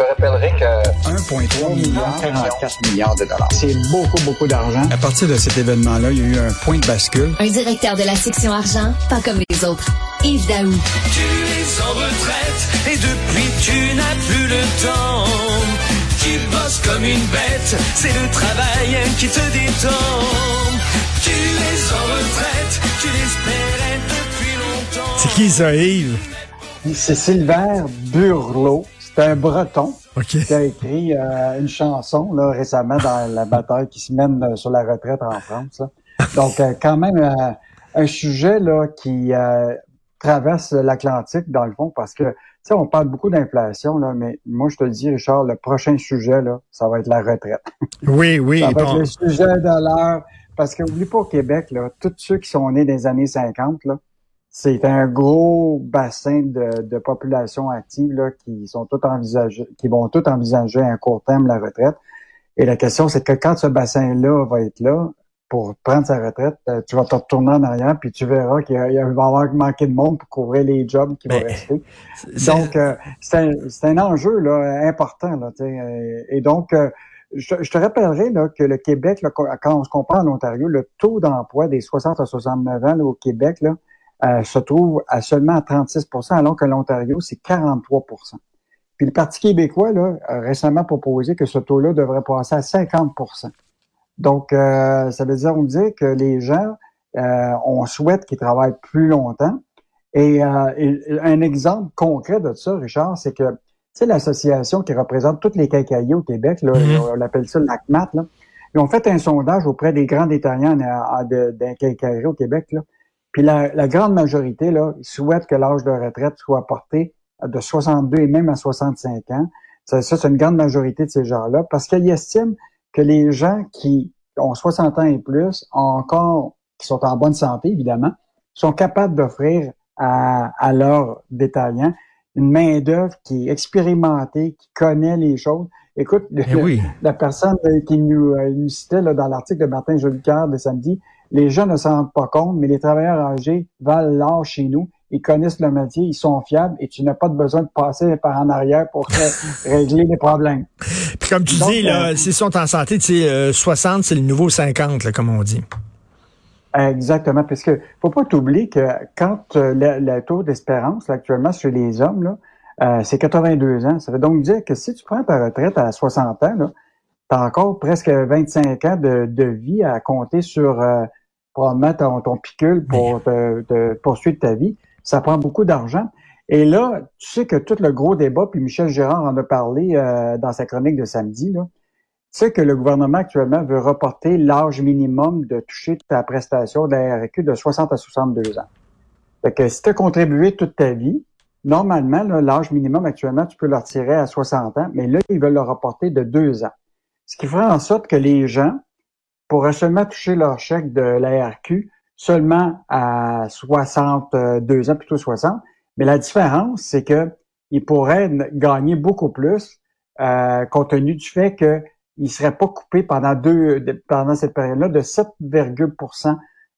te rappellerai que 1,3 milliard, 44 milliards de dollars. C'est beaucoup, beaucoup d'argent. À partir de cet événement-là, il y a eu un point de bascule. Un directeur de la section argent, pas comme les autres. Yves Daou. Tu es en retraite et depuis tu n'as plus le temps. Tu bosses comme une bête, c'est le travail qui te détend. Tu es en retraite, tu l'espérais depuis longtemps. C'est qui ça, Yves? C'est Sylvain Burlot. C'est un breton OK. qui a écrit euh, une chanson là, récemment dans la bataille qui se mène euh, sur la retraite en France. là. Donc, euh, quand même, euh, un sujet là qui euh, traverse l'Atlantique, dans le fond, parce que, tu sais, on parle beaucoup d'inflation, là, mais moi, je te le dis, Richard, le prochain sujet, là, ça va être la retraite. Oui, oui. Ça va bon. être le sujet de l'heure. Parce que, oublie pas, au Québec, là, tous ceux qui sont nés des années 50, là, c'est un gros bassin de, de population active là, qui sont tout envisagés, qui vont tout envisager à un court terme la retraite. Et la question, c'est que quand ce bassin-là va être là pour prendre sa retraite, euh, tu vas te retourner en arrière, puis tu verras qu'il va y avoir manqué de monde pour couvrir les jobs qui vont Ben, rester. Donc, euh, c'est un, c'est un enjeu là, important. Là, euh, et donc, euh, je, je te rappellerai là, que le Québec, là, quand on se compare à l'Ontario, le taux d'emploi des 60 à 69 ans là, au Québec là, euh, se trouve à seulement à 36% alors que l'Ontario, c'est 43% Puis le Parti québécois là, a récemment proposé que ce taux-là devrait passer à 50% Donc, euh, ça veut dire, on dit que les gens, euh, on souhaite qu'ils travaillent plus longtemps. Et, euh, et un exemple concret de ça, Richard, c'est que, tu sais, l'association qui représente tous les quincailliers au Québec, là, Mhm. on l'appelle ça l'ACMAT, là, ils ont fait un sondage auprès des grands détaillants d'un quincaillerie au Québec, là. Puis la, la grande majorité, là, souhaitent que l'âge de retraite soit porté de 62 et même à 65 ans. Ça, ça, c'est une grande majorité de ces gens-là parce qu'ils estiment que les gens qui ont 60 ans et plus, ont encore, qui sont en bonne santé, évidemment, sont capables d'offrir à, à leurs détaillants une main-d'œuvre qui est expérimentée, qui connaît les choses. Écoute, Eh le- oui. la personne euh, qui nous, euh, nous citait là, dans l'article de Martin Jolicoeur de samedi, les gens ne s'en rendent pas compte, mais les travailleurs âgés valent l'or chez nous. Ils connaissent le métier, ils sont fiables et tu n'as pas de besoin de passer par en arrière pour ré- régler les problèmes. Puis comme tu Donc, dis, là, euh, s'ils sont en santé, tu sais, euh, 60, c'est le nouveau 50, là, comme on dit. Exactement, parce que faut pas t'oublier que quand euh, le, le taux d'espérance actuellement chez les hommes, là, euh, c'est 82 ans. Ça veut donc dire que si tu prends ta retraite à 60 ans, tu as encore presque 25 ans de, de vie à compter sur euh, probablement ton, ton picule pour te, te poursuivre ta vie. Ça prend beaucoup d'argent. Et là, tu sais que tout le gros débat, puis Michel Gérard en a parlé euh, dans sa chronique de samedi, là, tu sais que le gouvernement actuellement veut reporter l'âge minimum de toucher ta prestation de la RQ de 60 à 62 ans. Fait que si tu as contribué toute ta vie, normalement, l'âge minimum actuellement, tu peux le retirer à 60 ans, mais là, ils veulent le reporter de deux ans. Ce qui ferait en sorte que les gens pourraient seulement toucher leur chèque de la RQ seulement à 62 ans, plutôt 60. Mais la différence, c'est que ils pourraient gagner beaucoup plus euh, compte tenu du fait que il serait pas coupé pendant deux de- pendant cette période-là de 7,%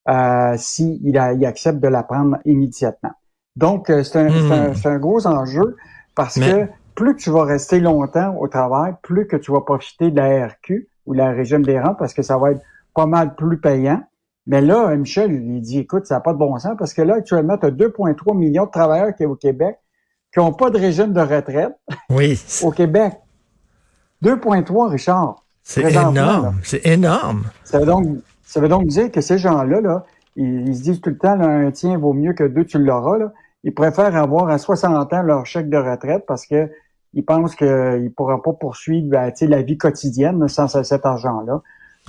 euh, s'il il a- il accepte de la prendre immédiatement. Donc, euh, c'est un, Hmm. c'est un- c'est un gros enjeu parce Mais- que plus que tu vas rester longtemps au travail, plus que tu vas profiter de la RQ ou la régime des rentes parce que ça va être pas mal plus payant. Mais là, Michel, il dit, écoute, ça n'a pas de bon sens parce que là, actuellement, tu as 2,3 millions de travailleurs qui, au Québec qui n'ont pas de régime de retraite Oui, au Québec. 2,3, Richard. c'est énorme. C'est énorme. Ça veut donc, ça veut donc dire que ces gens-là, là, ils, ils se disent tout le temps, là, un tien vaut mieux que deux, tu l'auras. Là. Ils préfèrent avoir à 60 ans leur chèque de retraite parce que ils pensent qu'ils ne pourront pas poursuivre ben, la vie quotidienne sans ce- cet argent-là.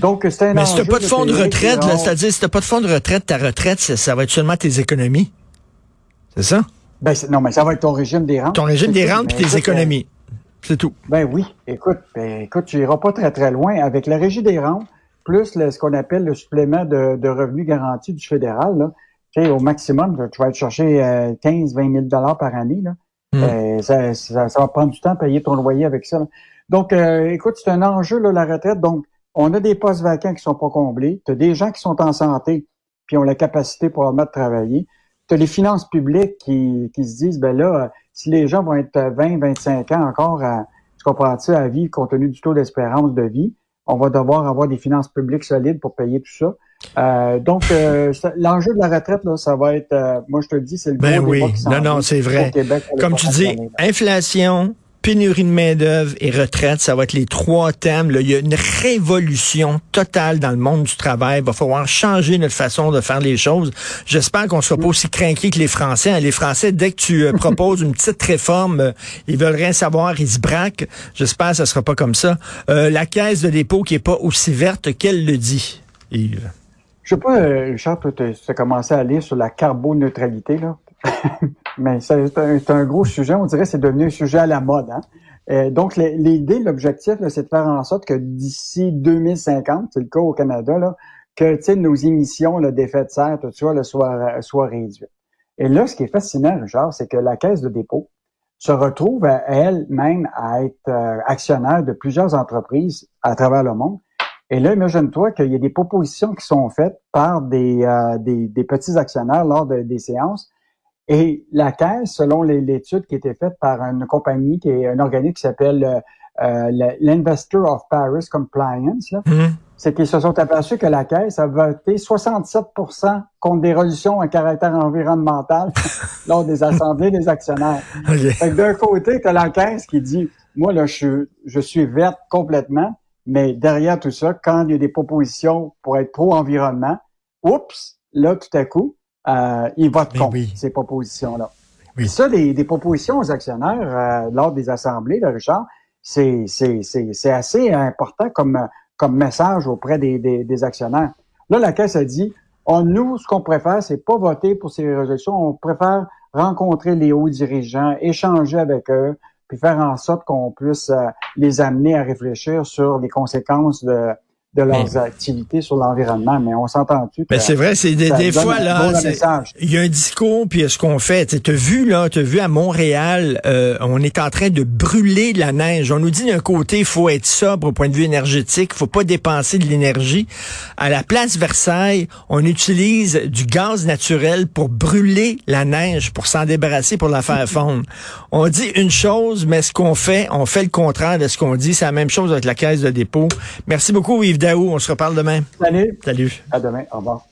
Donc, c'est un Mais si pas de fonds de retraite, c'est-à-dire si t'as pas de fonds de retraite, ta retraite, ça, ça va être seulement tes économies. C'est ça? Ben, non, mais ça va être ton régime des rentes. Ton régime des tout. rentes puis Mais tes écoute, économies. C'est tout. euh, Ben oui. Écoute, ben, écoute, tu iras pas très, très loin. Avec la régie des rentes, plus le- ce qu'on appelle le supplément de, de revenus garanti du fédéral, là, au maximum, tu vas aller chercher euh, 15, 20 000 dollars par année. Là. Hmm. Euh, ça, ça, ça va prendre du temps à payer ton loyer avec ça. Donc, euh, écoute, c'est un enjeu, là, la retraite. Donc, on a des postes vacants qui sont pas comblés. Tu as des gens qui sont en santé puis ont la capacité probablement de travailler. Tu as les finances publiques qui, qui se disent, ben là, si les gens vont être 20, 25 ans encore à tu comprends-tu, à vie, compte tenu du taux d'espérance de vie, on va devoir avoir des finances publiques solides pour payer tout ça. Euh, donc, euh, l'enjeu de la retraite, là, ça va être, euh, moi je te le dis, c'est le ben gros oui. débat qui Non, non, c'est vrai. Québec Comme tu dis, inflation, pénurie de main-d'œuvre et retraite, ça va être les trois thèmes. Là. Il y a une révolution totale dans le monde du travail. Il va falloir changer notre façon de faire les choses. J'espère qu'on ne sera pas aussi craqués que les Français. Hein. Les Français, dès que tu euh, proposes une petite réforme, euh, ils veulent rien savoir, ils se braquent. J'espère que ça sera pas comme ça. Euh, la caisse de dépôt qui est pas aussi verte qu'elle le dit, Yves. Je sais pas, Richard, tu as commencé à aller sur la carboneutralité, là. Mais c'est un, un, gros sujet. On dirait que c'est devenu un sujet à la mode. Hein? Euh, donc, l'idée, l'objectif, c'est de faire en sorte que d'ici 2050, c'est le cas au Canada, là, que nos émissions d'effet de serre, tout ça, là, soient, soient réduites. Et là, ce qui est fascinant, Richard, c'est que la caisse de dépôt se retrouve elle-même à être euh, actionnaire de plusieurs entreprises à travers le monde. Et là, imagine-toi qu'il y a des propositions qui sont faites par des, euh, des, des, petits actionnaires lors de, des séances et la Caisse, selon l'étude qui a été faite par une compagnie, qui est un organisme qui s'appelle euh, euh l'Investor of Paris Compliance, mm-hmm. c'est qu'ils se sont aperçus que la Caisse a voté 67% contre des résolutions à caractère environnemental lors des assemblées des actionnaires. D'un côté, tu as la Caisse qui dit, moi, là, je, je suis verte complètement, mais derrière tout ça, quand il y a des propositions pour être pro-environnement, oups, là, tout à coup, euh, ils votent contre ces propositions-là. Oui. Ça, des, des, propositions aux actionnaires euh, lors des assemblées, là, Richard, c'est, c'est, c'est, assez important comme, comme message auprès des, des, des actionnaires. Là, la Caisse a dit, on, oh, nous, ce qu'on préfère, c'est pas voter pour ces résolutions, on préfère rencontrer les hauts dirigeants, échanger avec eux, puis faire en sorte qu'on puisse euh, les amener à réfléchir sur les conséquences de, de leurs activités sur l'environnement. Mais on s'entend-tu? Mais c'est vrai, c'est des, des fois, là, il y a un discours, puis ce qu'on fait. Tu as vu, là, tu as vu à Montréal, euh, on est en train de brûler de la neige. On nous dit d'un côté, il faut être sobre au point de vue énergétique, faut pas dépenser de l'énergie. À la place Versailles, on utilise du gaz naturel pour brûler la neige, pour s'en débarrasser, pour la faire fondre. On dit une chose, mais ce qu'on fait, on fait le contraire de ce qu'on dit. C'est la même chose avec la caisse de dépôt. Merci beaucoup, Yves Daou. On se reparle demain. Salut. Salut. À demain. Au revoir.